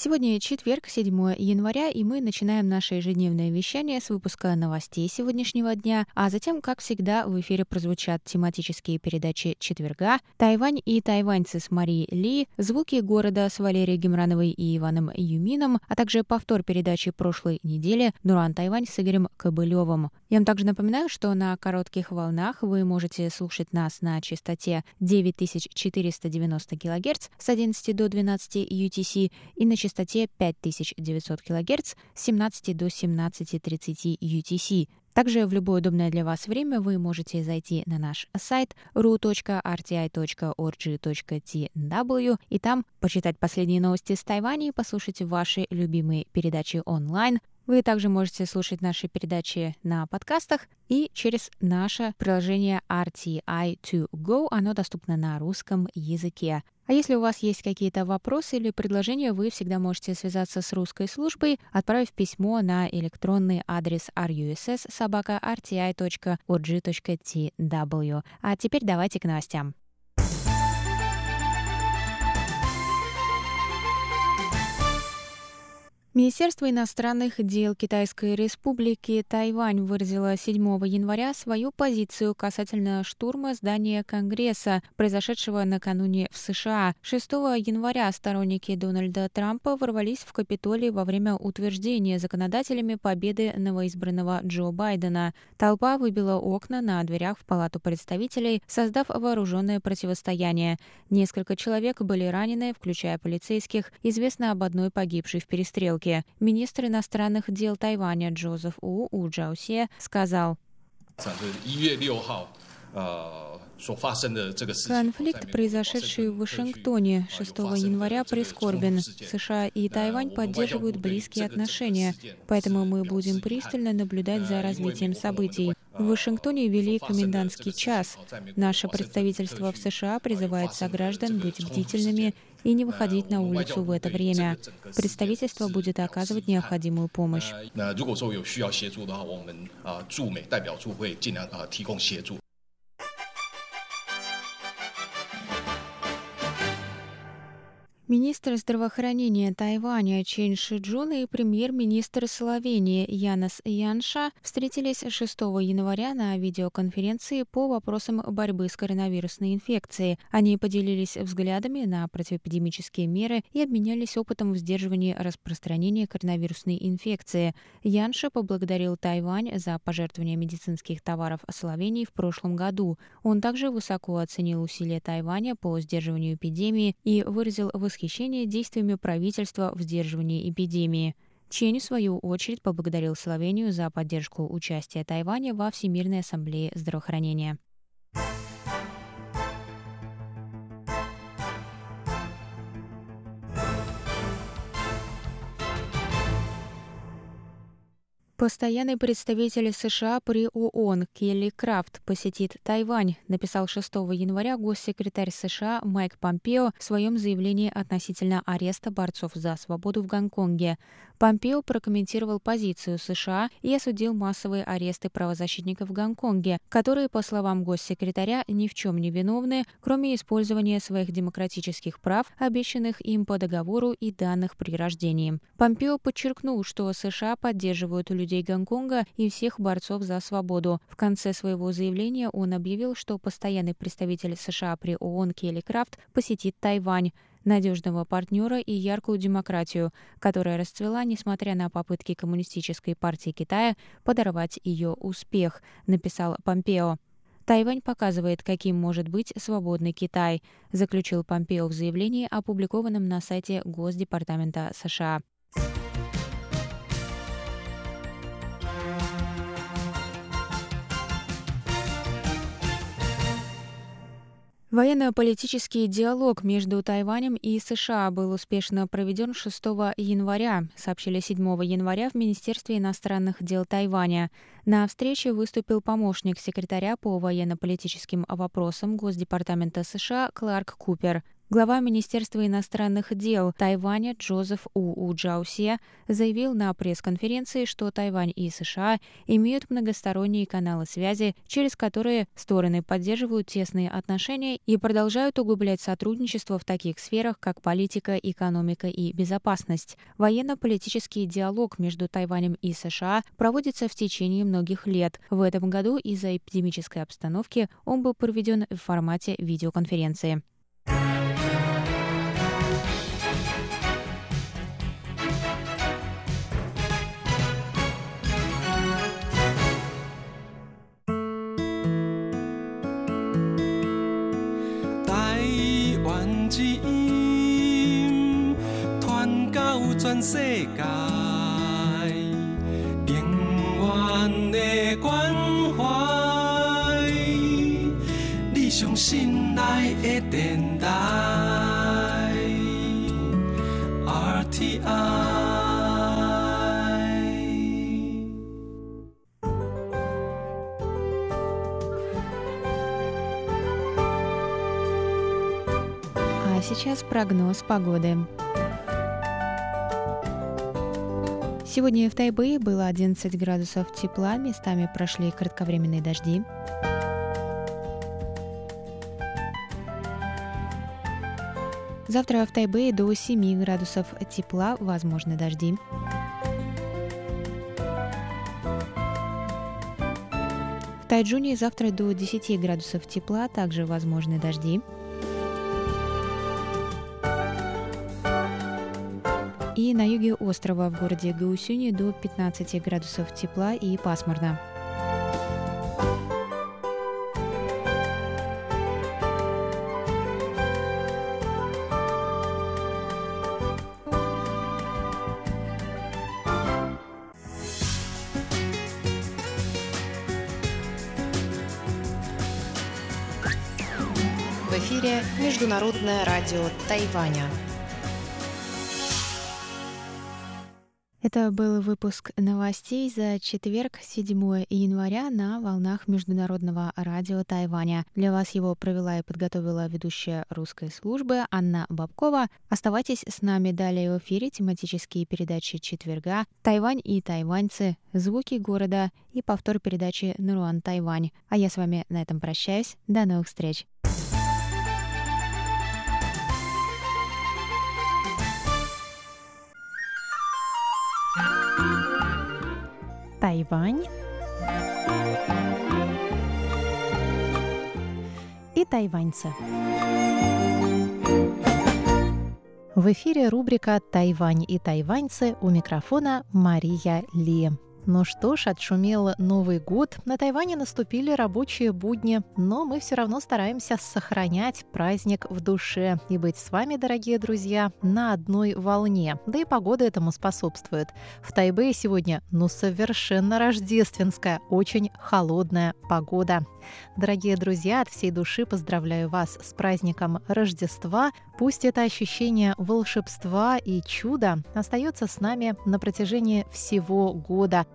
Сегодня четверг, 7 января, и мы начинаем наше ежедневное вещание с выпуска новостей сегодняшнего дня, а затем, как всегда, в эфире прозвучат тематические передачи четверга, Тайвань и тайваньцы с Марией Ли, звуки города с Валерией Гемрановой и Иваном Юмином, а также повтор передачи прошлой недели Нуран Тайвань с Игорем Кобылевым. Я вам также напоминаю, что на коротких волнах вы можете слушать нас на частоте 9490 кГц с 11 до 12 UTC и на частоте 5900 кГц с 17 до 17.30 UTC. Также в любое удобное для вас время вы можете зайти на наш сайт ru.rti.org.tw и там почитать последние новости с Тайваня и послушать ваши любимые передачи онлайн, вы также можете слушать наши передачи на подкастах и через наше приложение RTI2Go. Оно доступно на русском языке. А если у вас есть какие-то вопросы или предложения, вы всегда можете связаться с русской службой, отправив письмо на электронный адрес russ.rti.org.tw. А теперь давайте к новостям. Министерство иностранных дел Китайской Республики Тайвань выразило 7 января свою позицию касательно штурма здания Конгресса, произошедшего накануне в США. 6 января сторонники Дональда Трампа ворвались в Капитолий во время утверждения законодателями победы новоизбранного Джо Байдена. Толпа выбила окна на дверях в Палату представителей, создав вооруженное противостояние. Несколько человек были ранены, включая полицейских. Известно об одной погибшей в перестрелке. Америки. Министр иностранных дел Тайваня Джозеф У У Джаусе сказал, Конфликт, произошедший в Вашингтоне 6 января, прискорбен. США и Тайвань поддерживают близкие отношения, поэтому мы будем пристально наблюдать за развитием событий. В Вашингтоне ввели комендантский час. Наше представительство в США призывает сограждан быть бдительными и не выходить на улицу в это время. Представительство будет оказывать необходимую помощь. Министр здравоохранения Тайваня Чен Шиджун и премьер-министр Словении Янос Янша встретились 6 января на видеоконференции по вопросам борьбы с коронавирусной инфекцией. Они поделились взглядами на противоэпидемические меры и обменялись опытом в сдерживании распространения коронавирусной инфекции. Янша поблагодарил Тайвань за пожертвование медицинских товаров Словении в прошлом году. Он также высоко оценил усилия Тайваня по сдерживанию эпидемии и выразил восхищение восхищение действиями правительства в сдерживании эпидемии. Чень, в свою очередь, поблагодарил Словению за поддержку участия Тайваня во Всемирной ассамблее здравоохранения. Постоянный представитель США при ООН Келли Крафт посетит Тайвань, написал 6 января госсекретарь США Майк Помпео в своем заявлении относительно ареста борцов за свободу в Гонконге. Помпео прокомментировал позицию США и осудил массовые аресты правозащитников в Гонконге, которые, по словам госсекретаря, ни в чем не виновны, кроме использования своих демократических прав, обещанных им по договору и данных при рождении. Помпео подчеркнул, что США поддерживают людей Гонконга и всех борцов за свободу. В конце своего заявления он объявил, что постоянный представитель США при ООН Келли Крафт посетит Тайвань надежного партнера и яркую демократию, которая расцвела, несмотря на попытки Коммунистической партии Китая подорвать ее успех, написал Помпео. Тайвань показывает, каким может быть свободный Китай, заключил Помпео в заявлении, опубликованном на сайте Госдепартамента США. Военно-политический диалог между Тайванем и США был успешно проведен 6 января, сообщили 7 января в Министерстве иностранных дел Тайваня. На встрече выступил помощник секретаря по военно-политическим вопросам Госдепартамента США Кларк Купер. Глава Министерства иностранных дел Тайваня Джозеф У. Уджаусе заявил на пресс-конференции, что Тайвань и США имеют многосторонние каналы связи, через которые стороны поддерживают тесные отношения и продолжают углублять сотрудничество в таких сферах, как политика, экономика и безопасность. Военно-политический диалог между Тайванем и США проводится в течение многих лет. В этом году из-за эпидемической обстановки он был проведен в формате видеоконференции. А сейчас прогноз погоды. Сегодня в Тайбэе было 11 градусов тепла, местами прошли кратковременные дожди. Завтра в Тайбэе до 7 градусов тепла, возможны дожди. В Тайджуне завтра до 10 градусов тепла, также возможны дожди. На юге острова в городе Гаусюни до 15 градусов тепла и пасмурно. В эфире Международное радио Тайваня. Это был выпуск новостей за четверг, 7 января на волнах Международного радио Тайваня. Для вас его провела и подготовила ведущая русской службы Анна Бабкова. Оставайтесь с нами далее в эфире тематические передачи четверга «Тайвань и тайваньцы», «Звуки города» и повтор передачи «Наруан Тайвань». А я с вами на этом прощаюсь. До новых встреч! Тайвань и тайваньцы. В эфире рубрика «Тайвань и тайваньцы» у микрофона Мария Ли. Ну что ж, отшумел Новый год. На Тайване наступили рабочие будни, но мы все равно стараемся сохранять праздник в душе и быть с вами, дорогие друзья, на одной волне. Да и погода этому способствует. В Тайбэе сегодня, ну, совершенно рождественская, очень холодная погода. Дорогие друзья, от всей души поздравляю вас с праздником Рождества. Пусть это ощущение волшебства и чуда остается с нами на протяжении всего года.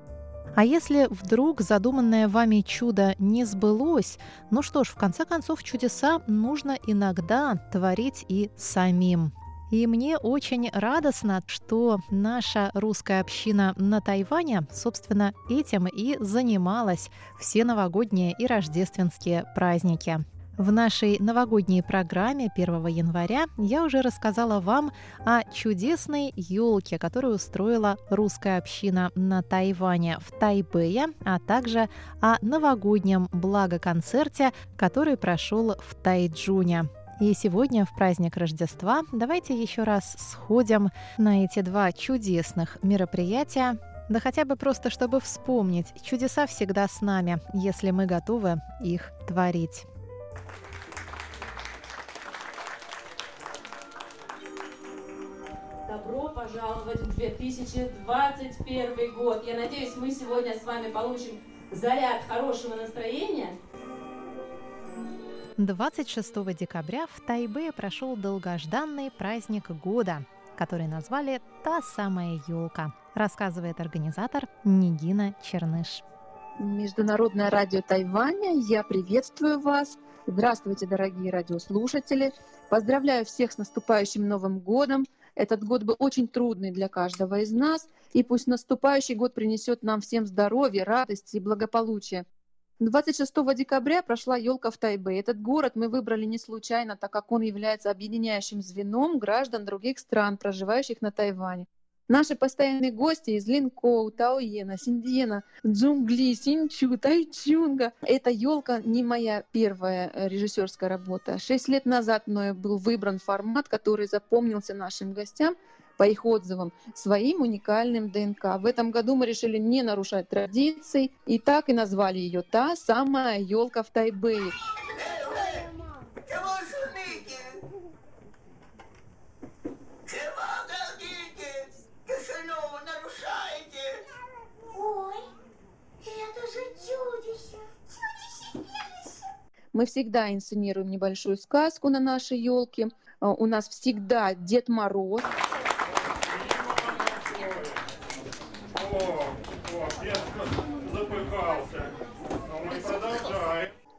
А если вдруг задуманное вами чудо не сбылось, ну что ж, в конце концов, чудеса нужно иногда творить и самим. И мне очень радостно, что наша русская община на Тайване, собственно, этим и занималась все новогодние и рождественские праздники. В нашей новогодней программе 1 января я уже рассказала вам о чудесной елке, которую устроила русская община на Тайване в Тайбэе, а также о новогоднем благоконцерте, который прошел в Тайджуне. И сегодня, в праздник Рождества, давайте еще раз сходим на эти два чудесных мероприятия, да хотя бы просто, чтобы вспомнить, чудеса всегда с нами, если мы готовы их творить. Пожаловать в 2021 год. Я надеюсь, мы сегодня с вами получим заряд хорошего настроения 26 декабря в Тайбе прошел долгожданный праздник года, который назвали «Та самая елка», рассказывает организатор Нигина Черныш. Международное радио Тайваня, я приветствую вас. Здравствуйте, дорогие радиослушатели. Поздравляю всех с наступающим Новым годом. Этот год был очень трудный для каждого из нас, и пусть наступающий год принесет нам всем здоровье, радости и благополучие. 26 декабря прошла елка в Тайбе. Этот город мы выбрали не случайно, так как он является объединяющим звеном граждан других стран, проживающих на Тайване. Наши постоянные гости из Линкоу, Таоена, Синдиена, Джунгли, Синчу, Тайчунга. Эта елка не моя первая э, режиссерская работа. Шесть лет назад мною был выбран формат, который запомнился нашим гостям по их отзывам, своим уникальным ДНК. В этом году мы решили не нарушать традиций и так и назвали ее «Та самая елка в Тайбэе». Мы всегда инсценируем небольшую сказку на нашей елке. А, у нас всегда Дед Мороз.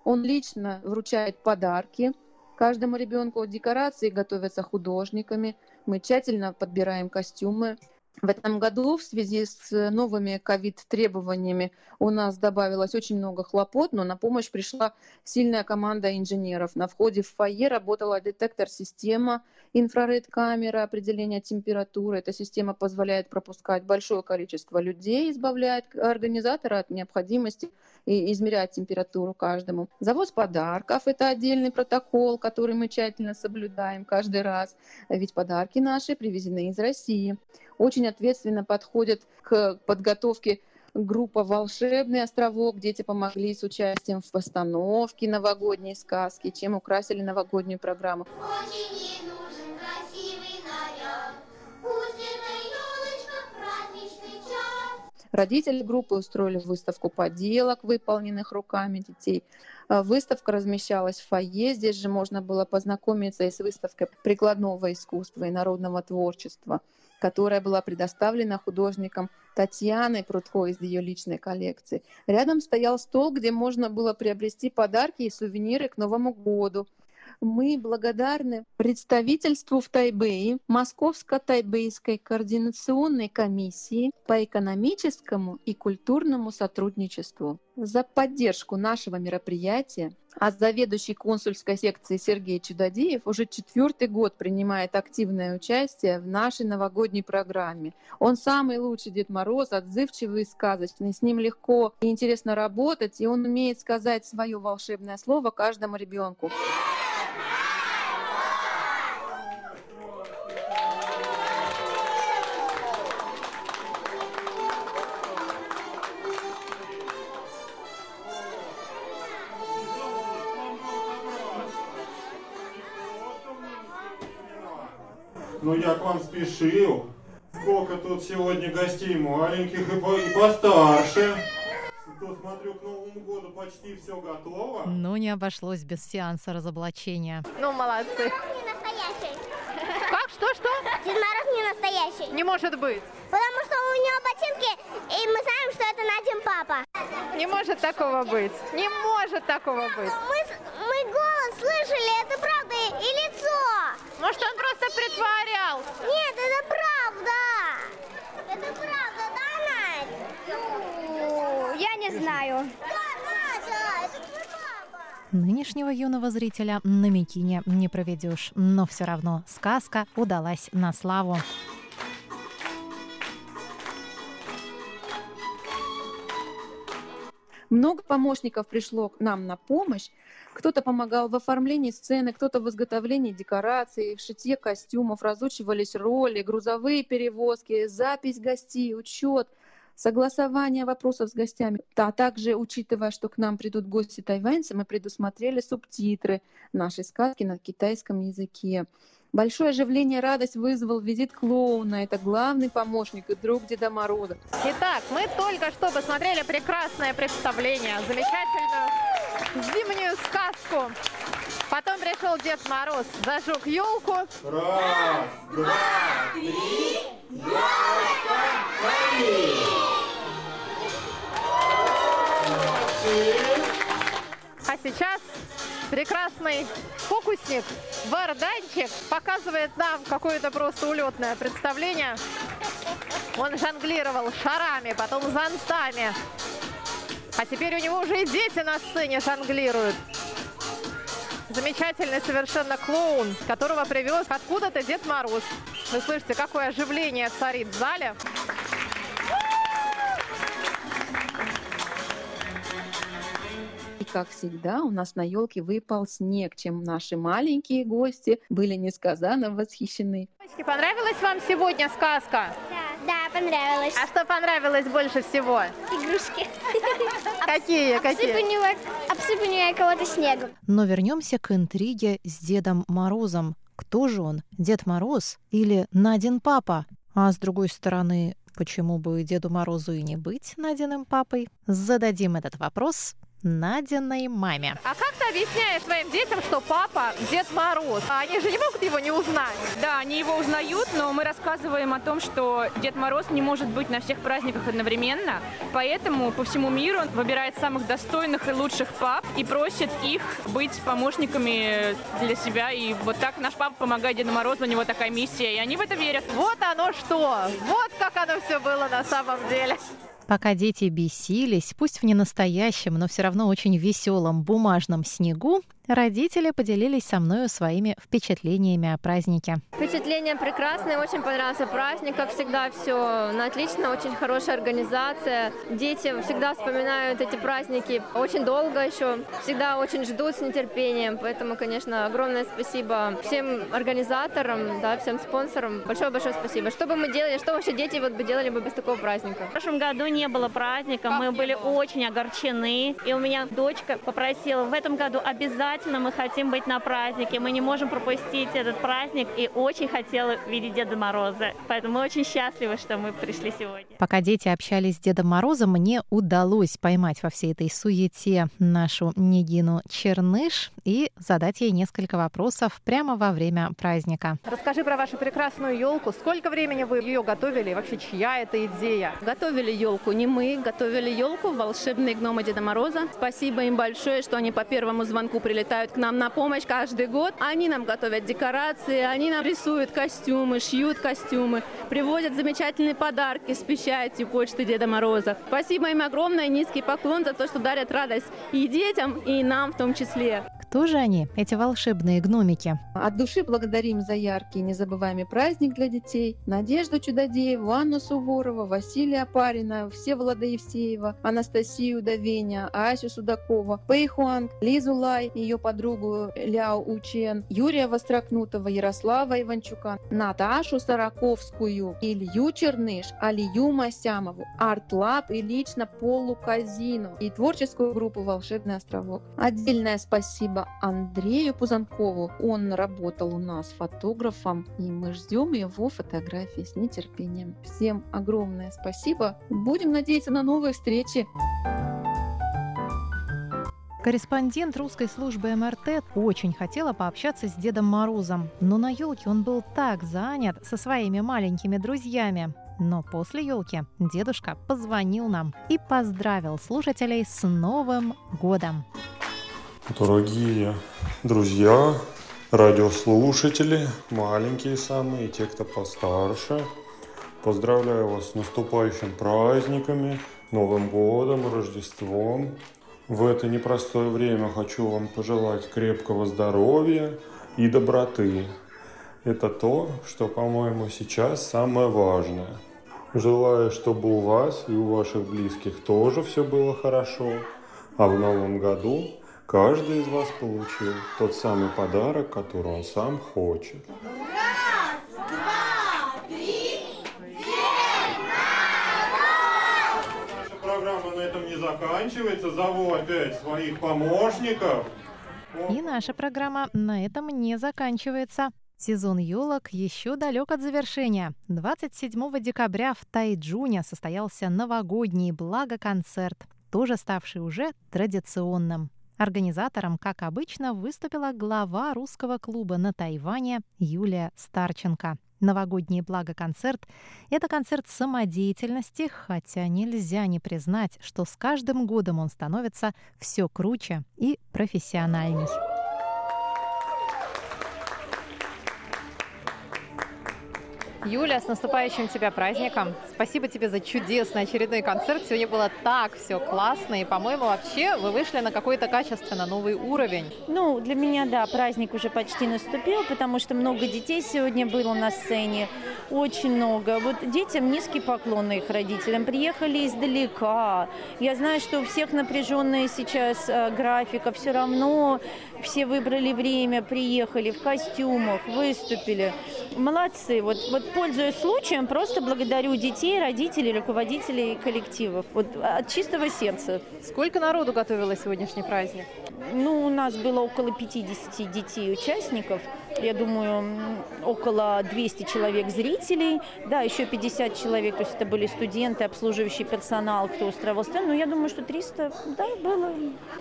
Он лично вручает подарки каждому ребенку. Декорации готовятся художниками. Мы тщательно подбираем костюмы. В этом году в связи с новыми ковид-требованиями у нас добавилось очень много хлопот, но на помощь пришла сильная команда инженеров. На входе в фойе работала детектор-система, инфраред-камера определения температуры. Эта система позволяет пропускать большое количество людей, избавляет организатора от необходимости и измерять температуру каждому. Завоз подарков – это отдельный протокол, который мы тщательно соблюдаем каждый раз, ведь подарки наши привезены из России очень ответственно подходят к подготовке группа «Волшебный островок». Дети помогли с участием в постановке новогодней сказки, чем украсили новогоднюю программу. Очень нужен красивый наряд, Родители группы устроили выставку поделок, выполненных руками детей. А, выставка размещалась в фойе. Здесь же можно было познакомиться и с выставкой прикладного искусства и народного творчества которая была предоставлена художником Татьяной Прудко из ее личной коллекции. Рядом стоял стол, где можно было приобрести подарки и сувениры к Новому году – мы благодарны представительству в Тайбэе Московско-Тайбэйской координационной комиссии по экономическому и культурному сотрудничеству за поддержку нашего мероприятия, а заведующий консульской секции Сергей Чудодеев уже четвертый год принимает активное участие в нашей новогодней программе. Он самый лучший Дед Мороз, отзывчивый и сказочный. С ним легко и интересно работать, и он умеет сказать свое волшебное слово каждому ребенку. Ну я к вам спешил. Сколько тут сегодня гостей маленьких и, по и постарше. То смотрю, к Новому году почти все готово. Ну, не обошлось без сеанса разоблачения. Ну, молодцы. Не настоящий. Как? Что, что? Дед Мороз не настоящий. Не может быть. Потому что у него ботинки, и мы знаем, что это Надин папа. Не может такого быть. Не может такого быть. Мы, мы голос слышали, это правда, и лицо. Может, он просто притворялся? Нет, это правда. Это правда, да, Надь? Ну, я не знаю. Да, Надя, это твой папа. Нынешнего юного зрителя на Микине не проведешь, но все равно сказка удалась на славу. Много помощников пришло к нам на помощь. Кто-то помогал в оформлении сцены, кто-то в изготовлении декораций, в шитье костюмов, разучивались роли, грузовые перевозки, запись гостей, учет, согласование вопросов с гостями. А также, учитывая, что к нам придут гости тайваньцы, мы предусмотрели субтитры нашей сказки на китайском языке. Большое оживление и радость вызвал визит клоуна. Это главный помощник и друг Деда Мороза. Итак, мы только что посмотрели прекрасное представление, замечательную зимнюю сказку Потом пришел Дед Мороз, зажег елку. Раз, два, три, елочка. Молодцы. А сейчас прекрасный фокусник, Варданчик, показывает нам какое-то просто улетное представление. Он жонглировал шарами, потом зонтами. А теперь у него уже и дети на сцене жонглируют. Замечательный совершенно клоун, которого привез откуда-то Дед Мороз. Вы слышите, какое оживление царит в зале. Как всегда, у нас на елке выпал снег, чем наши маленькие гости были несказанно восхищены. Девочки, понравилась вам сегодня сказка? Да, понравилось. А что понравилось больше всего? Игрушки. Какие, какие? Обсыпанивая кого-то снегом. Но вернемся к интриге с Дедом Морозом. Кто же он, Дед Мороз или Надин папа? А с другой стороны, почему бы Деду Морозу и не быть Надиным папой? Зададим этот вопрос Надиной маме. А как ты объясняешь своим детям, что папа Дед Мороз? А они же не могут его не узнать. Да, они его узнают, но мы рассказываем о том, что Дед Мороз не может быть на всех праздниках одновременно, поэтому по всему миру он выбирает самых достойных и лучших пап и просит их быть помощниками для себя. И вот так наш папа помогает Деду Морозу, у него такая миссия, и они в это верят. Вот оно что! Вот как оно все было на самом деле. Пока дети бесились, пусть в ненастоящем, но все равно очень веселом бумажном снегу, родители поделились со мною своими впечатлениями о празднике. Впечатление прекрасное, очень понравился праздник, как всегда, все на отлично, очень хорошая организация. Дети всегда вспоминают эти праздники очень долго еще, всегда очень ждут с нетерпением, поэтому, конечно, огромное спасибо всем организаторам, да, всем спонсорам, большое-большое спасибо. Что бы мы делали, что вообще дети вот бы делали бы без такого праздника? В прошлом году не было праздника, мы были очень огорчены, и у меня дочка попросила в этом году обязательно мы хотим быть на празднике, мы не можем пропустить этот праздник, и очень хотела видеть Деда Мороза. Поэтому мы очень счастливы, что мы пришли сегодня. Пока дети общались с Дедом Морозом, мне удалось поймать во всей этой суете нашу Нигину Черныш и задать ей несколько вопросов прямо во время праздника. Расскажи про вашу прекрасную елку. Сколько времени вы ее готовили? И вообще, чья это идея? Готовили елку не мы, готовили елку волшебные гномы Деда Мороза. Спасибо им большое, что они по первому звонку прилетают к нам на помощь каждый год. Они нам готовят декорации, они нам рисуют костюмы, шьют костюмы, привозят замечательные подарки с печатью почты Деда Мороза. Спасибо им огромное, низкий поклон за то, что дарят радость и детям, и нам в том числе. Кто же они, эти волшебные гномики? От души благодарим за яркий незабываемый праздник для детей. Надежду Чудодееву, Анну Суворова, Василия Апарина, Всеволода Евсеева, Анастасию Давеня, Асю Судакова, Пэйхуанг, Лизу Лай, ее подругу Ляо Учен, Юрия Вострокнутого, Ярослава Иванчука, Наташу Сараковскую, Илью Черныш, Алию Масямову, Арт Лаб и лично Полу Казину и творческую группу «Волшебный островок». Отдельное спасибо Андрею Пузанкову. Он работал у нас фотографом, и мы ждем его фотографии с нетерпением. Всем огромное спасибо. Будем надеяться на новые встречи. Корреспондент русской службы МРТ очень хотела пообщаться с Дедом Морозом, но на елке он был так занят со своими маленькими друзьями. Но после елки дедушка позвонил нам и поздравил слушателей с Новым годом. Дорогие друзья, радиослушатели, маленькие самые те, кто постарше, поздравляю вас с наступающим праздниками, Новым годом, Рождеством. В это непростое время хочу вам пожелать крепкого здоровья и доброты. Это то, что, по-моему, сейчас самое важное. Желаю, чтобы у вас и у ваших близких тоже все было хорошо, а в новом году каждый из вас получил тот самый подарок, который он сам хочет. Наша программа на этом не заканчивается. Зову опять своих помощников. И наша программа на этом не заканчивается. Сезон елок еще далек от завершения. 27 декабря в Тайджуне состоялся новогодний благоконцерт, тоже ставший уже традиционным. Организатором, как обычно, выступила глава русского клуба на Тайване Юлия Старченко. Новогодний благоконцерт – это концерт самодеятельности, хотя нельзя не признать, что с каждым годом он становится все круче и профессиональней. Юля, с наступающим тебя праздником. Спасибо тебе за чудесный очередной концерт. Сегодня было так все классно. И, по-моему, вообще вы вышли на какой-то качественно новый уровень. Ну, для меня, да, праздник уже почти наступил, потому что много детей сегодня было на сцене. Очень много. Вот детям низкий поклон их родителям. Приехали издалека. Я знаю, что у всех напряженная сейчас э, графика. Все равно все выбрали время, приехали в костюмах, выступили. Молодцы. Вот, вот пользуясь случаем, просто благодарю детей, родителей, руководителей коллективов. Вот от чистого сердца. Сколько народу готовило сегодняшний праздник? Ну, у нас было около 50 детей-участников я думаю, около 200 человек зрителей, да, еще 50 человек, то есть это были студенты, обслуживающий персонал, кто устраивал сцену, но я думаю, что 300, да, было.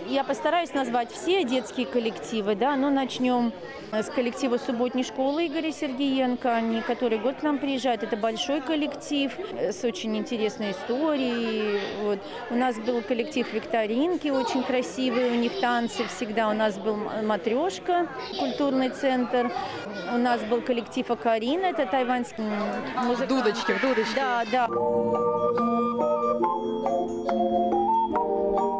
Я постараюсь назвать все детские коллективы, да, но начнем с коллектива субботней школы Игоря Сергеенко, они который год к нам приезжают, это большой коллектив с очень интересной историей, вот. У нас был коллектив викторинки, очень красивые, у них танцы всегда, у нас был матрешка, культурный центр, Центр. У нас был коллектив Акарина, это тайваньский музыкант. Дудочки, дудочки. Да, да.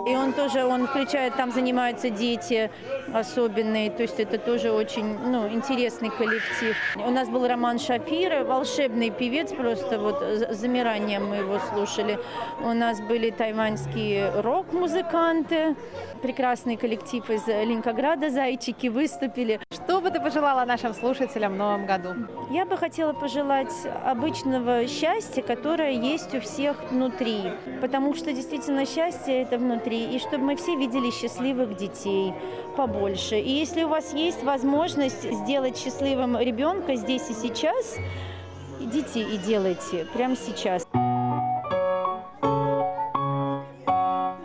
И он тоже, он включает, там занимаются дети особенные, то есть это тоже очень ну, интересный коллектив. У нас был Роман Шапира, волшебный певец, просто вот с замиранием мы его слушали. У нас были тайваньские рок-музыканты, прекрасный коллектив из Ленинграда, зайчики выступили. Что бы ты пожелала нашим слушателям в новом году? Я бы хотела пожелать обычного счастья, которое есть у всех внутри, потому что действительно счастье это внутри, и чтобы мы все видели счастливых детей побольше. И если у вас есть возможность сделать счастливым ребенка здесь и сейчас, идите и делайте прямо сейчас.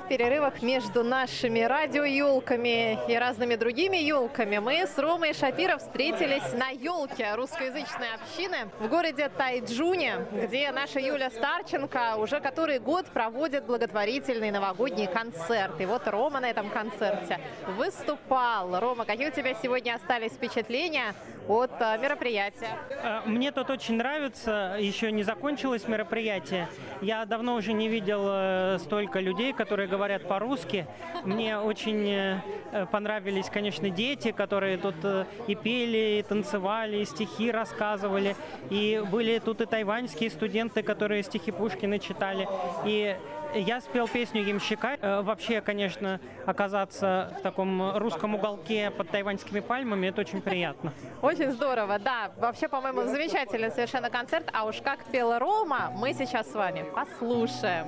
Перерывах между нашими радиоелками и разными другими елками мы с Ромой Шапиров встретились на елке русскоязычной общины в городе Тайджуне, где наша Юля Старченко уже который год проводит благотворительный новогодний концерт. И вот Рома на этом концерте выступал. Рома, какие у тебя сегодня остались впечатления от а, мероприятия? Э, мне тут очень нравится. Еще не закончилось мероприятие. Я давно уже не видел э, столько людей, которые говорят говорят по-русски. Мне очень э, понравились, конечно, дети, которые тут э, и пели, и танцевали, и стихи рассказывали. И были тут и тайваньские студенты, которые стихи Пушкина читали. И я спел песню «Ямщика». Э, вообще, конечно, оказаться в таком русском уголке под тайваньскими пальмами – это очень приятно. Очень здорово, да. Вообще, по-моему, замечательный совершенно концерт. А уж как пела Рома, мы сейчас с вами послушаем.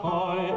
Feuer.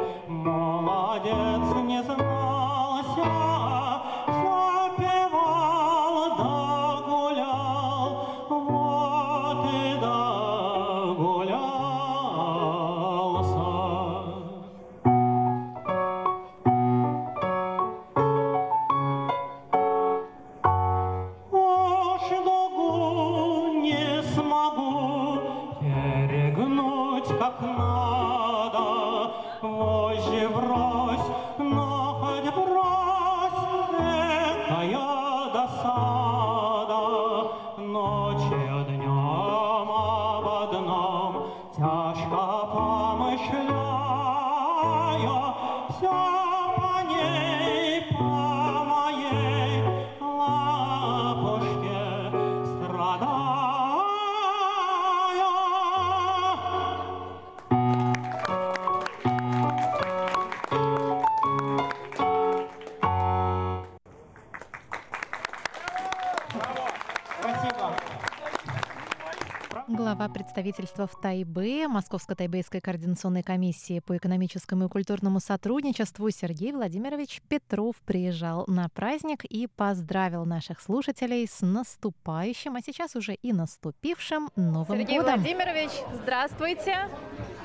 Представительства в Тайбе Московско-Тайбейской координационной комиссии по экономическому и культурному сотрудничеству Сергей Владимирович Петров приезжал на праздник и поздравил наших слушателей с наступающим, а сейчас уже и наступившим Новым Сергей годом. Владимирович, здравствуйте.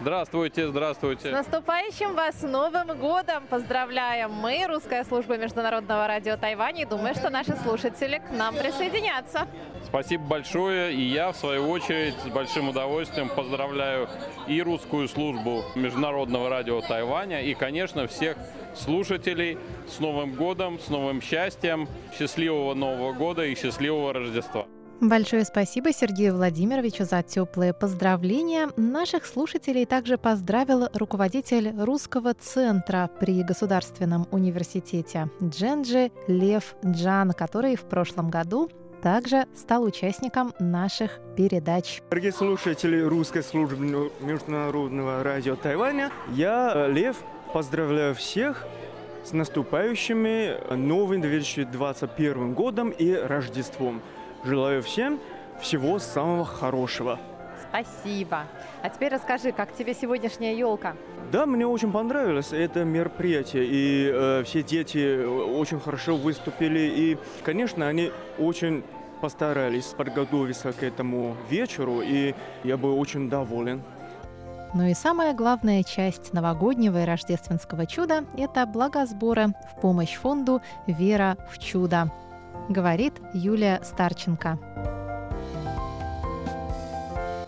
Здравствуйте, здравствуйте. С наступающим вас Новым годом поздравляем мы, Русская служба международного радио Тайваня, и думаю, что наши слушатели к нам присоединятся. Спасибо большое. И я, в свою очередь, с большим удовольствием поздравляю и русскую службу Международного радио Тайваня, и, конечно, всех слушателей с Новым годом, с новым счастьем, счастливого Нового года и счастливого Рождества. Большое спасибо Сергею Владимировичу за теплые поздравления. Наших слушателей также поздравил руководитель русского центра при Государственном университете Дженджи Лев Джан, который в прошлом году также стал участником наших передач. Дорогие слушатели русской службы Международного радио Тайваня, я, Лев, поздравляю всех с наступающими новым 2021 годом и Рождеством. Желаю всем всего самого хорошего. Спасибо. А теперь расскажи, как тебе сегодняшняя елка? Да, мне очень понравилось это мероприятие, и э, все дети очень хорошо выступили, и, конечно, они очень постарались подготовиться к этому вечеру, и я был очень доволен. Ну и самая главная часть новогоднего и рождественского чуда – это благосборы в помощь фонду «Вера в чудо», говорит Юлия Старченко.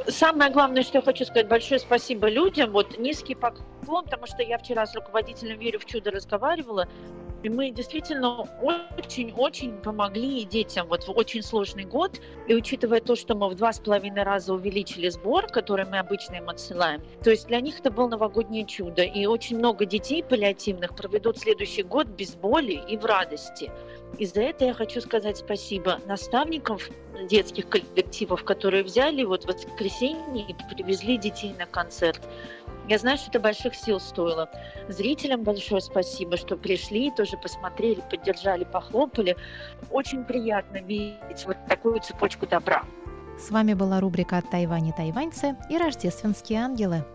Самое главное, что я хочу сказать, большое спасибо людям. Вот низкий поклон, потому что я вчера с руководителем «Верю в чудо» разговаривала, и мы действительно очень-очень помогли детям вот в очень сложный год. И учитывая то, что мы в два с половиной раза увеличили сбор, который мы обычно им отсылаем, то есть для них это было новогоднее чудо. И очень много детей паллиативных проведут следующий год без боли и в радости. И за это я хочу сказать спасибо наставникам детских коллективов, которые взяли вот в воскресенье и привезли детей на концерт. Я знаю, что это больших сил стоило. Зрителям большое спасибо, что пришли, тоже посмотрели, поддержали, похлопали. Очень приятно видеть вот такую цепочку добра. С вами была рубрика «Тайвань и тайваньцы» и «Рождественские ангелы».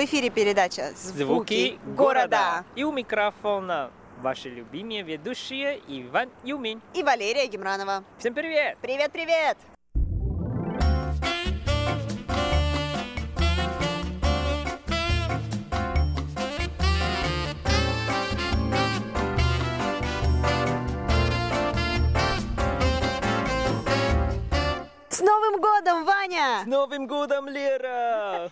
В эфире передача «Звуки города». И у микрофона ваши любимые ведущие Иван Юмин и Валерия Гемранова. Всем привет! Привет-привет! С Новым годом, Ваня! С Новым годом, Лера!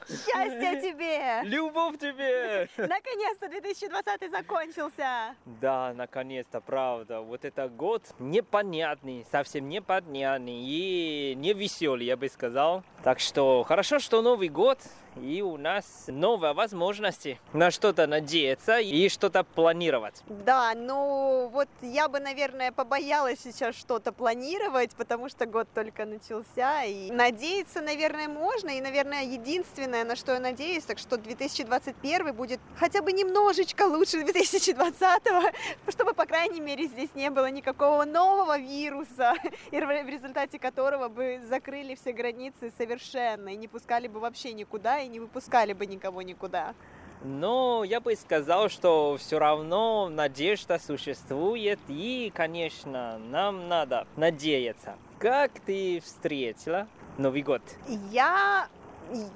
Счастья тебе! Любовь тебе! Наконец-то 2020 закончился! Да, наконец-то, правда. Вот этот год непонятный, совсем непонятный и не веселый, я бы сказал. Так что хорошо, что Новый год, и у нас новые возможности на что-то надеяться и что-то планировать. Да, ну вот я бы, наверное, побоялась сейчас что-то планировать, потому что год только начался, и надеяться, наверное, можно, и, наверное, единственное, на что я надеюсь, так что 2021 будет хотя бы немножечко лучше 2020, чтобы, по крайней мере, здесь не было никакого нового вируса, и в результате которого бы закрыли все границы совершенно, и не пускали бы вообще никуда, и не выпускали бы никого никуда. Но я бы сказал, что все равно надежда существует, и, конечно, нам надо надеяться. Как ты встретила Новый год? Я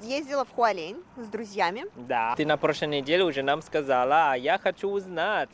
ездила в Хуалень с друзьями. Да. Ты на прошлой неделе уже нам сказала, а я хочу узнать,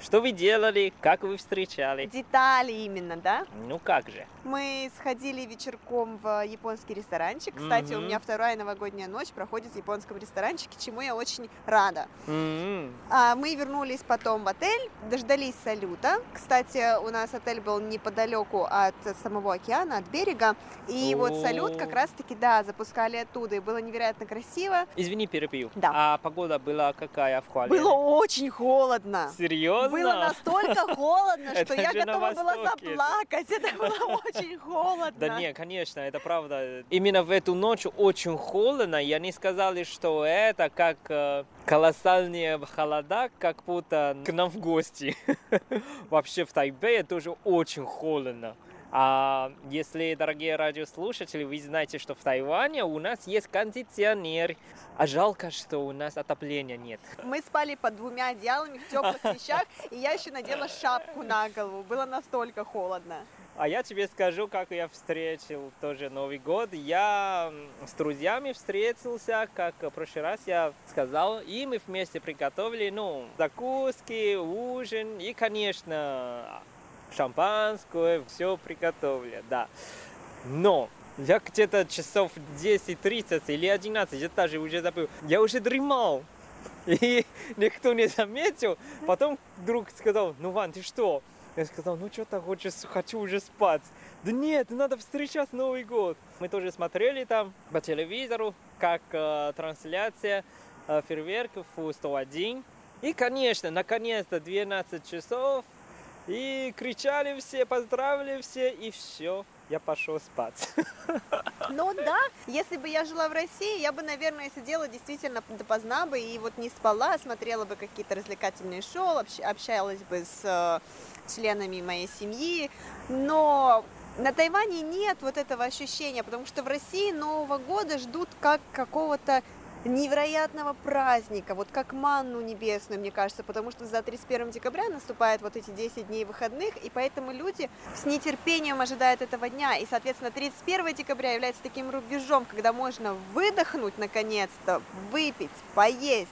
что вы делали, как вы встречали. Детали именно, да? Ну как же. Мы сходили вечерком в японский ресторанчик. Кстати, Мгм. у меня вторая новогодняя ночь проходит в японском ресторанчике, чему я очень рада. М-м. А, Мы вернулись потом в отель, дождались салюта. Кстати, у нас отель был неподалеку от самого океана, от берега. И вот салют как раз-таки, да, запускали оттуда. И было невероятно красиво. Извини, перебью. Да. А погода была какая в Хуале? Было очень холодно. Серьезно? Было настолько холодно, что я готова была заплакать. Это было очень холодно. Да нет, конечно, это правда. Именно в эту ночь очень холодно, и они сказали, что это как э, колоссальные холода, как будто к нам в гости. Вообще в Тайбэе тоже очень холодно. А если, дорогие радиослушатели, вы знаете, что в Тайване у нас есть кондиционер, а жалко, что у нас отопления нет. Мы спали под двумя одеялами в теплых вещах, и я еще надела шапку на голову. Было настолько холодно. А я тебе скажу, как я встретил тоже Новый год. Я с друзьями встретился, как в прошлый раз я сказал, и мы вместе приготовили, ну, закуски, ужин и, конечно, шампанское, все приготовили, да. Но я где-то часов 10-30 или 11, я даже уже забыл, я уже дремал. И никто не заметил. Потом друг сказал, ну, Ван, ты что? Я сказал, ну что-то хочешь, хочу уже спать. Да нет, надо встречать Новый год. Мы тоже смотрели там по телевизору, как э, трансляция э, фейерверков у 101. И, конечно, наконец-то 12 часов. И кричали все, поздравили все, и все. Я пошел спать. Ну да, если бы я жила в России, я бы, наверное, сидела действительно допоздна бы и вот не спала, смотрела бы какие-то развлекательные шоу, общ- общалась бы с э, членами моей семьи. Но на Тайване нет вот этого ощущения, потому что в России Нового года ждут как какого-то невероятного праздника, вот как манну небесную, мне кажется, потому что за 31 декабря наступают вот эти 10 дней выходных, и поэтому люди с нетерпением ожидают этого дня, и, соответственно, 31 декабря является таким рубежом, когда можно выдохнуть наконец-то, выпить, поесть,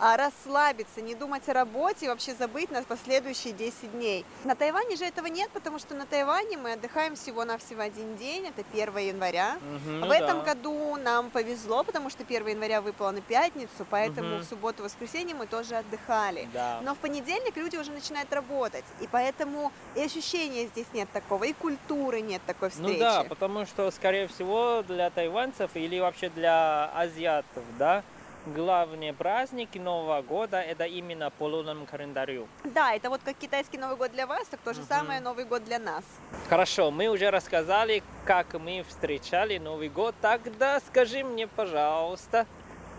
расслабиться, не думать о работе и вообще забыть на последующие 10 дней. На Тайване же этого нет, потому что на Тайване мы отдыхаем всего-навсего один день, это 1 января. Мгм, В ну этом да. году нам повезло, потому что 1 января выпало на пятницу, поэтому Мгм. в субботу и воскресенье мы тоже отдыхали. Да. Но в понедельник люди уже начинают работать, и поэтому и ощущения здесь нет такого, и культуры нет такой встречи. Ну да, потому что, скорее всего, для тайванцев или вообще для азиатов, да, главные праздники Нового года это именно по лунному календарю. Да, это вот как китайский Новый год для вас, так то же самое Новый год для нас. Хорошо, мы уже рассказали, как мы встречали Новый год. Тогда скажи мне, пожалуйста,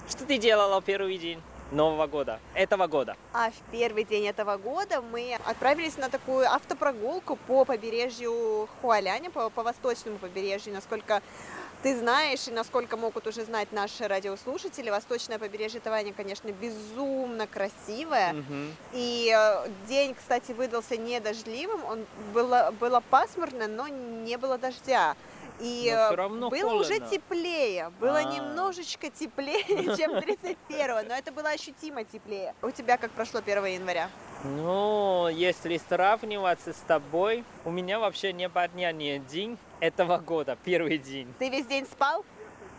что ты делала в первый день Нового года, этого года? А в первый день этого года мы отправились на такую автопрогулку по побережью Хуаляня, по, по восточному побережью, насколько ты знаешь и насколько могут уже знать наши радиослушатели, восточное побережье Тайваня, конечно, безумно красивое. Мгм. И э, день, кстати, выдался не дождливым, он было, было пасмурно, но не было дождя. И э, было уже холодно. теплее, было А. немножечко теплее, чем 31 но это было ощутимо теплее. У тебя как прошло 1 января? Ну, если сравниваться с тобой, у меня вообще не подня ни день этого года, первый день. Ты весь день спал?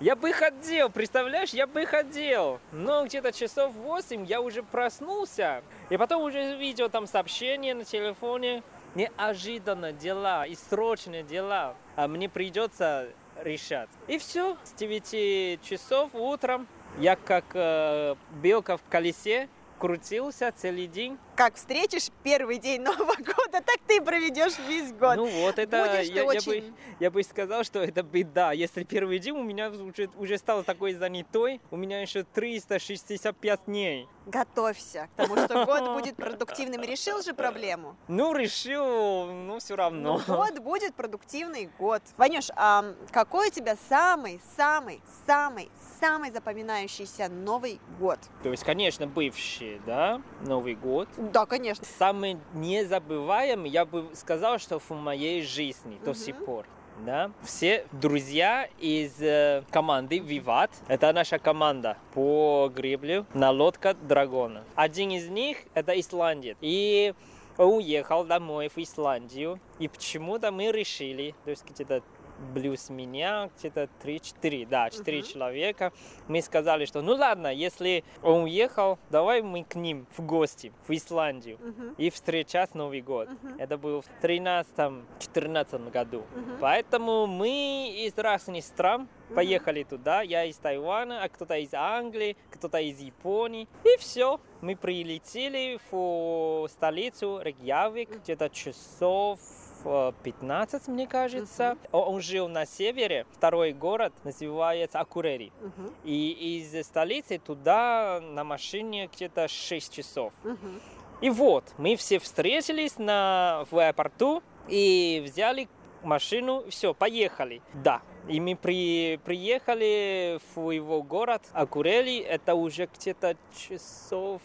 Я бы ходил, представляешь, я бы ходил. Но где-то часов 8 я уже проснулся. И потом уже видел там сообщения на телефоне. Неожиданно дела и срочные дела. А мне придется решать. И все. С 9 часов утром я как э, белка в колесе крутился целый день. Как встретишь первый день Нового года, так ты и проведешь весь год. Ну вот это Будешь я, я очень- бы, я бы сказал, что это беда. Если первый день у меня уже, уже стал такой занятой, у меня еще 365 дней. Готовься к тому, что год будет продуктивным. Решил же проблему? Ну, решил, ну, все равно. Ну, год будет продуктивный год. Ванюш, а какой у тебя самый, самый, самый, самый запоминающийся Новый год? То есть, конечно, бывший, да, Новый год. Да, конечно. Самый незабываемый, я бы сказал, что в моей жизни до сих пор. Да? Все друзья из э, команды Виват, это наша команда по гребле на лодка Драгона. Один из них это исландец. И уехал домой в Исландию. И почему-то мы решили, то есть где-то плюс меня, где-то 3-4, да, 4 человека. Мы сказали, что ну ладно, если он уехал, давай мы к ним в гости, в Исландию, Мгм. и встречать Новый год. Мгм. Это было в 13-14 году. Мгм. Поэтому мы из разных стран поехали туда. Я из Тайваня, а кто-то из Англии, кто-то из Японии. И все. Мы прилетели в столицу Рейкьявик где-то часов 15, мне кажется. Uh-huh. Он жил на севере. Второй город называется Акурери. Uh-huh. И из столицы туда на машине где-то 6 часов. Uh-huh. И вот, мы все встретились на, в аэропорту и взяли машину, все, поехали. Да, и мы при, приехали в его город Акурели, это уже где-то часов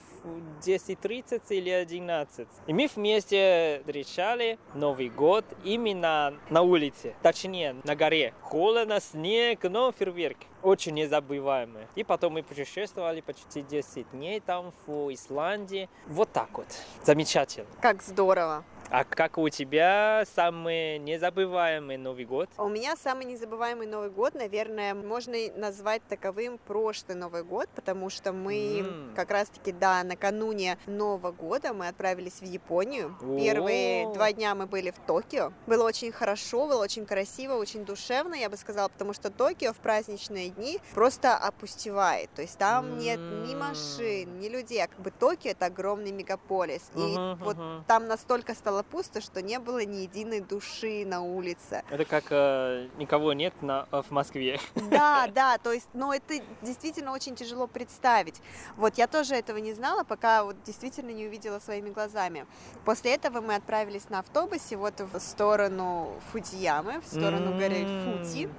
10.30 или 11. И мы вместе встречали Новый год именно на улице, точнее на горе. Холодно, снег, но фейерверк. Очень незабываемый. И потом мы путешествовали почти 10 дней там в Исландии. Вот так вот. Замечательно. Как здорово. А как у тебя самый незабываемый Новый год? У меня самый незабываемый Новый год, наверное, можно назвать таковым прошлый Новый год, потому что мы mm. как раз-таки, да, накануне Нового года мы отправились в Японию. Oh. Первые два дня мы были в Токио. Было очень хорошо, было очень красиво, очень душевно, я бы сказала, потому что Токио в праздничные дни просто опустевает. То есть там mm. нет ни машин, ни людей. А как бы Токио это огромный мегаполис. И uh-huh, вот uh-huh. там настолько стало стало пусто, что не было ни единой души на улице. Это как э, никого нет на, в Москве. Да, да, то есть, но это действительно очень тяжело представить. Вот я тоже этого не знала, пока вот действительно не увидела своими глазами. После этого мы отправились на автобусе вот в сторону Фудиямы, в сторону mm-hmm. горы Фути.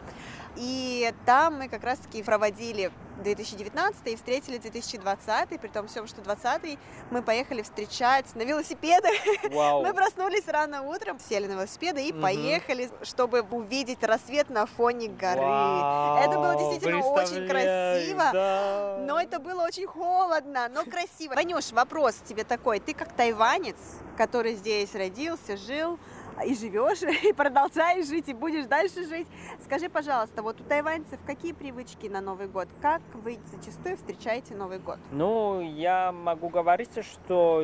И там мы как раз-таки проводили 2019 и встретили 2020, при том всем, что 20 мы поехали встречать на велосипедах. Вау. Мы проснулись рано утром, сели на велосипеды и угу. поехали, чтобы увидеть рассвет на фоне горы. Вау. Это было действительно очень красиво, да. но это было очень холодно, но красиво. Ванюш, вопрос тебе такой, ты как тайванец, который здесь родился, жил, и живешь, и продолжаешь жить, и будешь дальше жить. Скажи, пожалуйста, вот у тайваньцев какие привычки на Новый год? Как вы зачастую встречаете Новый год? Ну, я могу говорить, что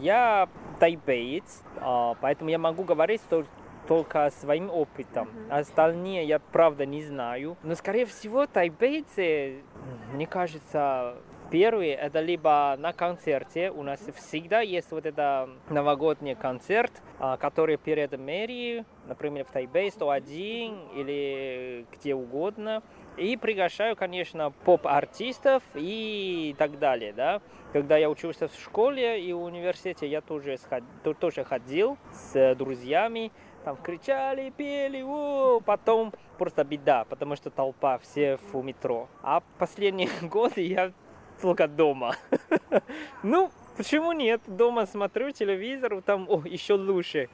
я тайбеец, а, поэтому я могу говорить, что только своим опытом. Uh-huh. Остальные я правда не знаю. Но скорее всего тайбейцы, мне кажется, Первый это либо на концерте, у нас всегда есть вот это новогодний концерт, а, который перед мэрией, например, в Тайбэй 101 или где угодно. И приглашаю, конечно, поп-артистов и так далее, да. Когда я учился в школе и в университете, я тоже, сход... тоже ходил с друзьями, там кричали, пели, о, потом просто беда, потому что толпа, все в метро. А последние годы я только дома. Ну, почему нет? Дома смотрю телевизор, там, о, еще лучше.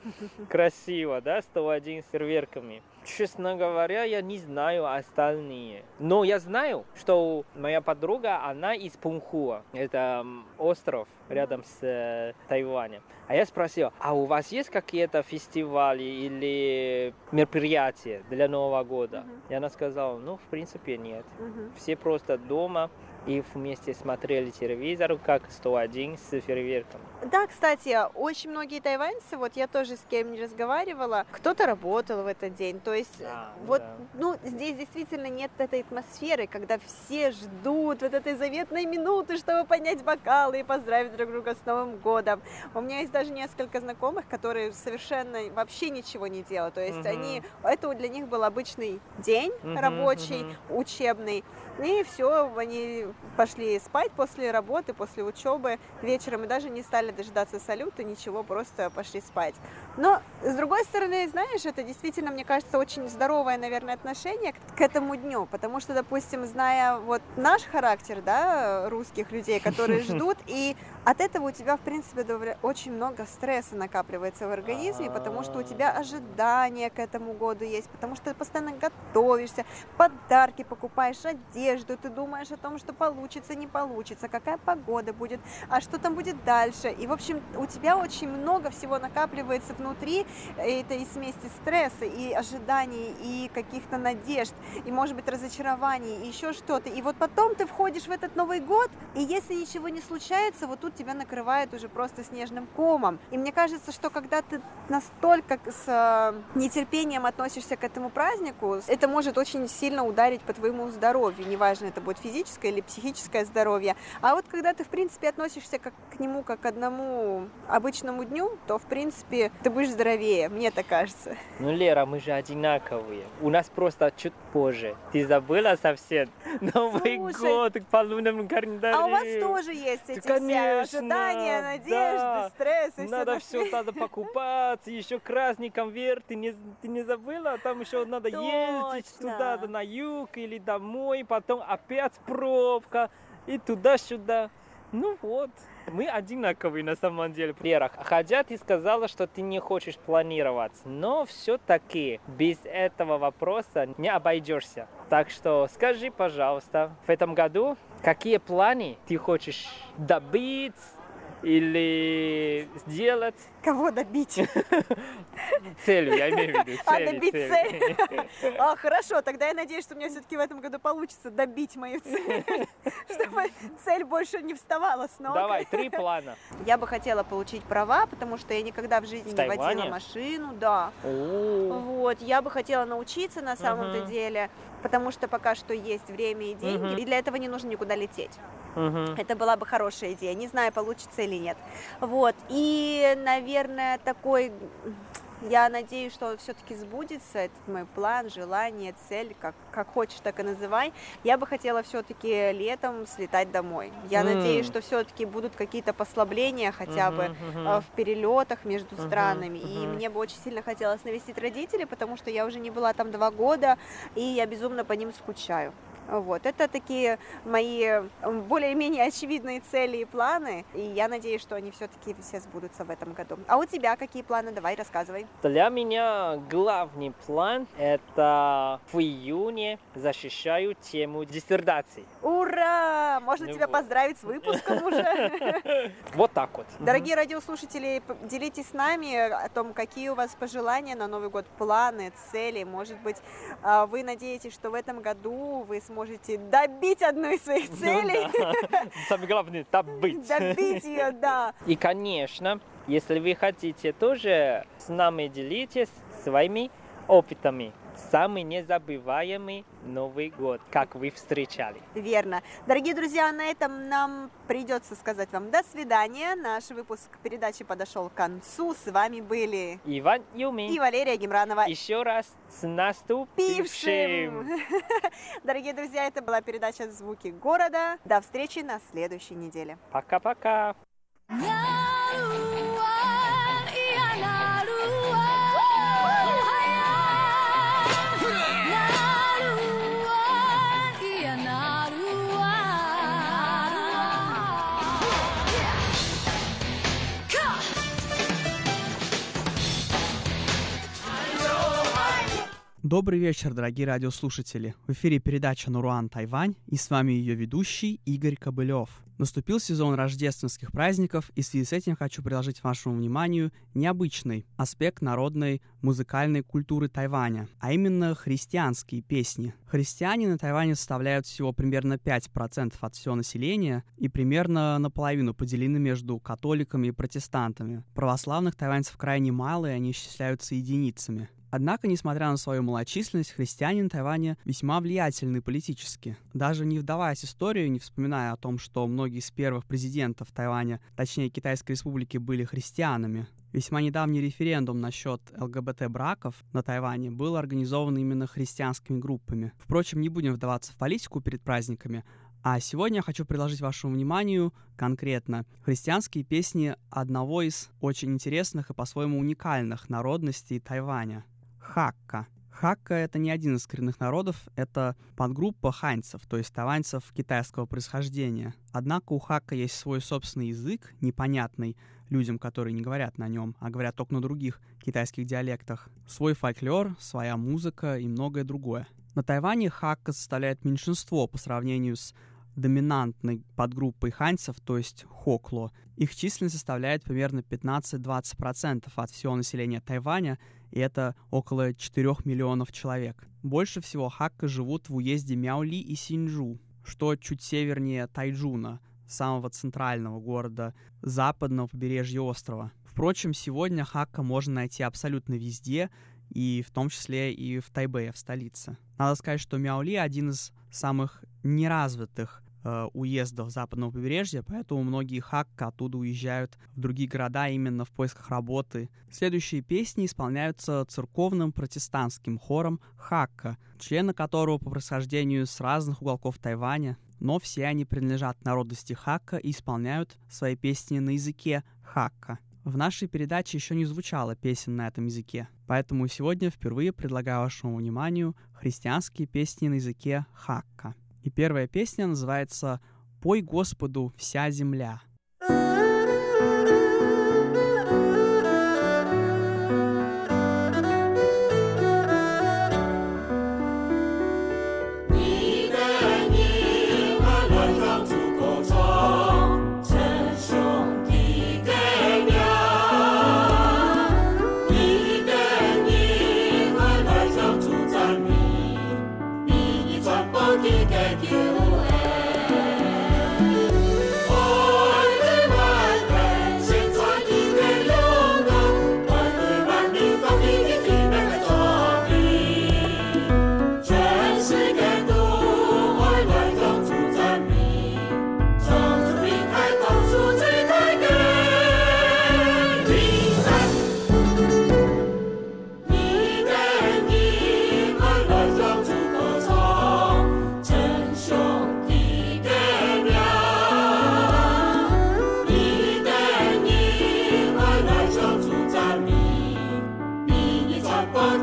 Красиво, да, 101 с серверками. Честно говоря, я не знаю остальные. Но я знаю, что моя подруга, она из Пунхуа. Это остров рядом с э, Тайванем. А я спросил, а у вас есть какие-то фестивали или мероприятия для Нового года? Uh-huh. И она сказала, ну, в принципе, нет. Uh-huh. Все просто дома и вместе смотрели телевизор, как 101 с фейерверком. Да, кстати, очень многие тайваньцы, вот я тоже с кем не разговаривала, кто-то работал в этот день, то есть да, вот, да. ну, здесь действительно нет этой атмосферы, когда все ждут вот этой заветной минуты, чтобы поднять бокалы и поздравить друг друга с Новым годом. У меня есть даже несколько знакомых, которые совершенно вообще ничего не делают, то есть угу. они, это для них был обычный день угу, рабочий, угу. учебный, и все, они пошли спать после работы, после учебы вечером и даже не стали дожидаться салюта, ничего, просто пошли спать. Но, с другой стороны, знаешь, это действительно, мне кажется, очень здоровое, наверное, отношение к этому дню, потому что, допустим, зная вот наш характер, да, русских людей, которые ждут, и от этого у тебя, в принципе, очень много стресса накапливается в организме, потому что у тебя ожидания к этому году есть, потому что ты постоянно готовишься, подарки покупаешь, одежду, ты думаешь о том, что получится, не получится, какая погода будет, а что там будет дальше. И, в общем, у тебя очень много всего накапливается внутри. Это и смеси стресса, и ожиданий, и каких-то надежд, и, может быть, разочарований, и еще что-то. И вот потом ты входишь в этот Новый год, и если ничего не случается, вот тут тебя накрывает уже просто снежным комом. И мне кажется, что когда ты настолько с э, нетерпением относишься к этому празднику, это может очень сильно ударить по твоему здоровью. Неважно, это будет физическое или психическое здоровье. А вот когда ты, в принципе, относишься как, к нему как к одному обычному дню, то, в принципе, ты будешь здоровее, мне так кажется. Ну, Лера, мы же одинаковые. У нас просто чуть позже. Ты забыла совсем? Новый Слушай, год по лунному календарю. А у вас тоже есть эти все конечно, ожидания, надежды, да. стресс и Надо все все надо покупать, еще красный конверт, ты не, ты не забыла? Там еще надо ездить Точно. туда, да, на юг или домой, потом опять пробка и туда-сюда. Ну вот, мы одинаковые на самом деле. Лера, хотя ты сказала, что ты не хочешь планировать, но все-таки без этого вопроса не обойдешься. Так что скажи, пожалуйста, в этом году какие планы ты хочешь добить или сделать? Кого добить? Целью, я имею в виду. А, цели, добить цели. цель. А, хорошо, тогда я надеюсь, что у меня все-таки в этом году получится добить мою цель, чтобы цель больше не вставала с ног. Давай, три плана. Я бы хотела получить права, потому что я никогда в жизни В не водила машину, да. О, Вот, я бы хотела научиться на самом-то деле, потому что пока что есть время и деньги, и для этого не нужно никуда лететь. Мгм. Это была бы хорошая идея. Не знаю, получится или нет. Вот. И, наверное, такой... Я надеюсь, что все-таки сбудется этот мой план, желание, цель, как, как хочешь, так и называй. Я бы хотела все-таки летом слетать домой. Я М. надеюсь, что все-таки будут какие-то послабления хотя бы Мгм, мгм. э, в перелетах между Мгм, странами. И мгм. мне бы очень сильно хотелось навестить родителей, потому что я уже не была там два года, и я безумно по ним скучаю. Вот, это такие мои более-менее очевидные цели и планы, и я надеюсь, что они все-таки все сбудутся в этом году. А у тебя какие планы? Давай, рассказывай. Для меня главный план – это в июне защищаю тему диссертации. Ура! Можно Ну тебя вот. поздравить с выпуском уже. Вот так вот. Дорогие радиослушатели, делитесь с нами о том, какие у вас пожелания на Новый год, планы, цели. Может быть, а, вы надеетесь, что в этом году вы сможете добить одну из своих Ну целей. да. Самое главное – добыть. Добить ее, да. И, конечно, если вы хотите тоже с нами делитесь своими опытами. Самый незабываемый Новый год, как вы встречали. Верно. Дорогие друзья, на этом нам придется сказать вам до свидания. Наш выпуск передачи подошел к концу. С вами были Иван Юмин. и Валерия Гемранова. Еще раз с наступившим! Пившим! Дорогие друзья, это была передача «Звуки города». До встречи на следующей неделе. Пока-пока! Добрый вечер, дорогие радиослушатели. В эфире передача «Нуруан Тайвань» и с вами ее ведущий Игорь Кобылев. Наступил сезон рождественских праздников, и в связи с этим хочу предложить вашему вниманию необычный аспект народной музыкальной культуры Тайваня, а именно христианские песни. Христиане на Тайване составляют всего примерно 5% от всего населения и примерно наполовину поделены между католиками и протестантами. Православных тайваньцев крайне мало, и они исчисляются единицами. Однако, несмотря на свою малочисленность, христиане на Тайване весьма влиятельны политически. Даже не вдаваясь в историю, не вспоминая о том, что многие из первых президентов Тайваня, точнее Китайской Республики, были христианами. Весьма недавний референдум насчет ЛГБТ-браков на Тайване был организован именно христианскими группами. Впрочем, не будем вдаваться в политику перед праздниками, а сегодня я хочу предложить вашему вниманию конкретно христианские песни одного из очень интересных и по-своему уникальных народностей Тайваня — Хакка. Хакка — это не один из коренных народов, это подгруппа ханьцев, то есть тайваньцев китайского происхождения. Однако у Хакка есть свой собственный язык, непонятный людям, которые не говорят на нем, а говорят только на других китайских диалектах, свой фольклор, своя музыка и многое другое. На Тайване хакка составляет меньшинство по сравнению с доминантной подгруппой ханьцев, то есть хокло. Их численность составляет примерно 15-20% от всего населения Тайваня, и это около 4 миллионов человек. Больше всего хакка живут в уезде Мяули и Синджу, что чуть севернее Тайджуна, самого центрального города западного побережья острова. Впрочем, сегодня хакка можно найти абсолютно везде, и в том числе и в Тайбэе, в столице. Надо сказать, что Мяули один из самых неразвитых э, уездов западного побережья, поэтому многие хакка оттуда уезжают в другие города именно в поисках работы. Следующие песни исполняются церковным протестантским хором хакка, члены которого по происхождению с разных уголков Тайваня, но все они принадлежат народности хакка и исполняют свои песни на языке хакка. В нашей передаче еще не звучало песен на этом языке, поэтому сегодня впервые предлагаю вашему вниманию христианские песни на языке хакка. И первая песня называется «Пой Господу вся земля».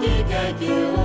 we get you.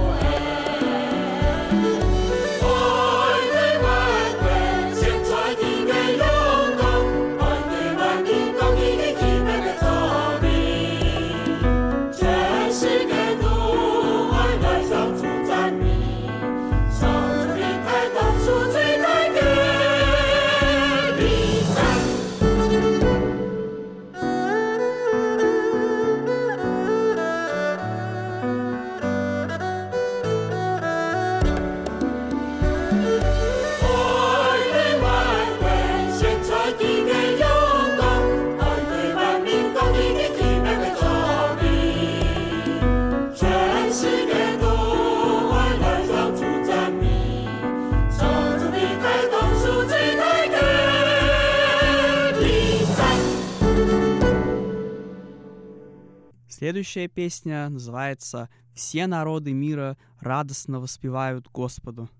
Следующая песня называется «Все народы мира радостно воспевают Господу».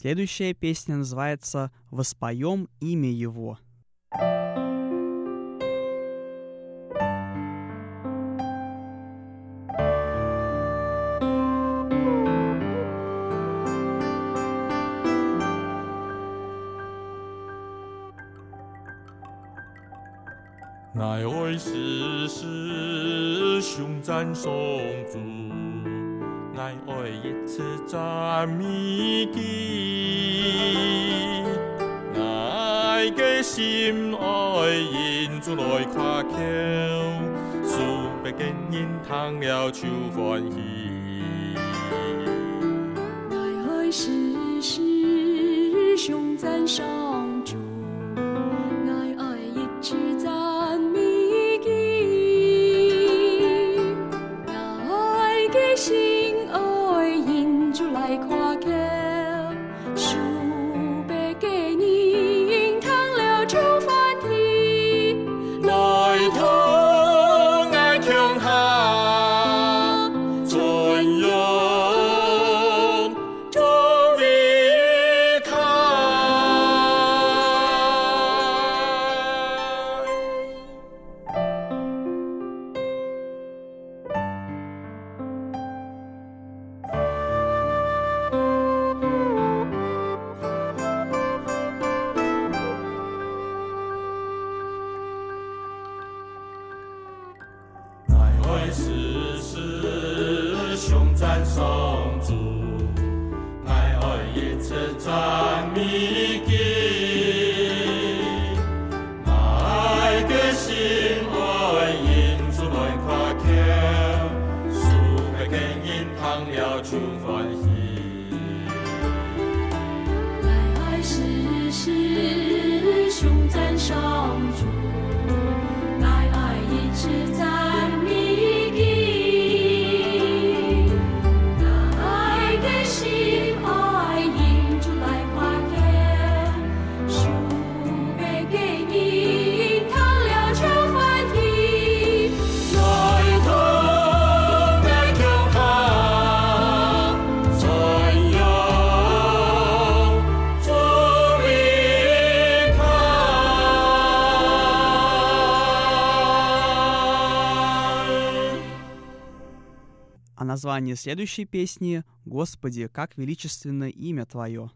Следующая песня называется «Воспоем имя Его». 乃为世事雄战送主。爱一次再铭记爱个心爱印住来夸口四季更替糖了秋欢喜爱是时日熊赞赏 название следующей песни «Господи, как величественно имя Твое».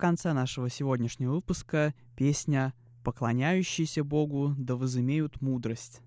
Конце нашего сегодняшнего выпуска песня «Поклоняющиеся Богу да возымеют мудрость».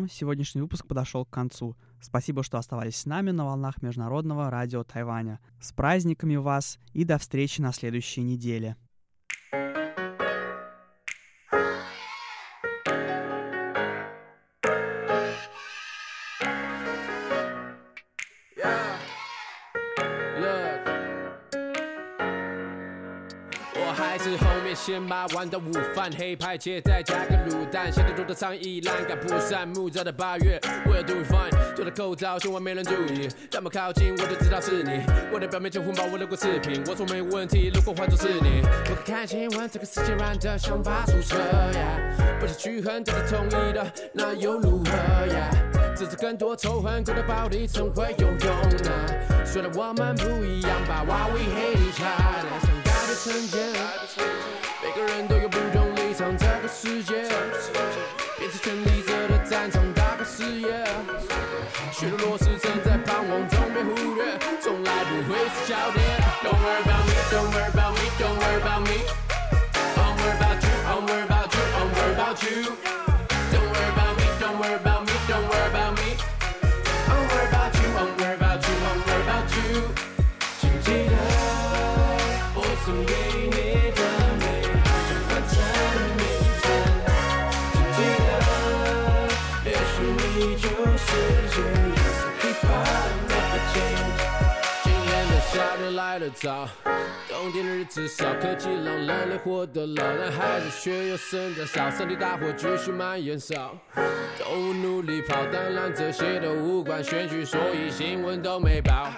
Этом сегодняшний выпуск подошел к концу. Спасибо, что оставались с нами на волнах Международного радио Тайваня. С праздниками вас и до встречи на следующей неделе. 还是后面先把碗的午饭，黑派切再加个卤蛋，现在做的倡议栏杆铺散木造的八月，We're doing fine，做的口罩千万没人。注意，这么靠近我就知道是你，我的表面就混包我留过视频，我说没问题，如果换作是你，我可看新闻，这个世界乱的像发出车呀，不是去恨，这是同意的，那又如何呀？只是更多仇恨，过得暴力怎会有用呢？虽然我们不一样，But，Why we hate each other？每个人都有不同立场，这个世界，变成权力者的战场，打个视野。许多弱势正在彷徨中被忽略，从来不会是焦点。Don't worry about me, don't worry about me, don't worry about me. I'm worried about you, I'm worried about you, I'm worried about you. 来得早，冬天的日子少，科技让人类活得老，但孩子却又生得少，身体大火继续蔓延烧。动物努力跑，当然这些都无关选举，所以新闻都没报。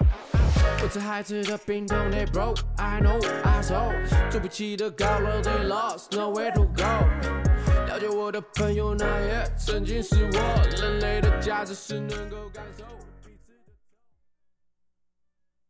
我这孩子的病痛，they broke。I know I saw，住不起的高楼，they lost nowhere to go。了解我的朋友，那也曾经是我，人类的价值是能够感受。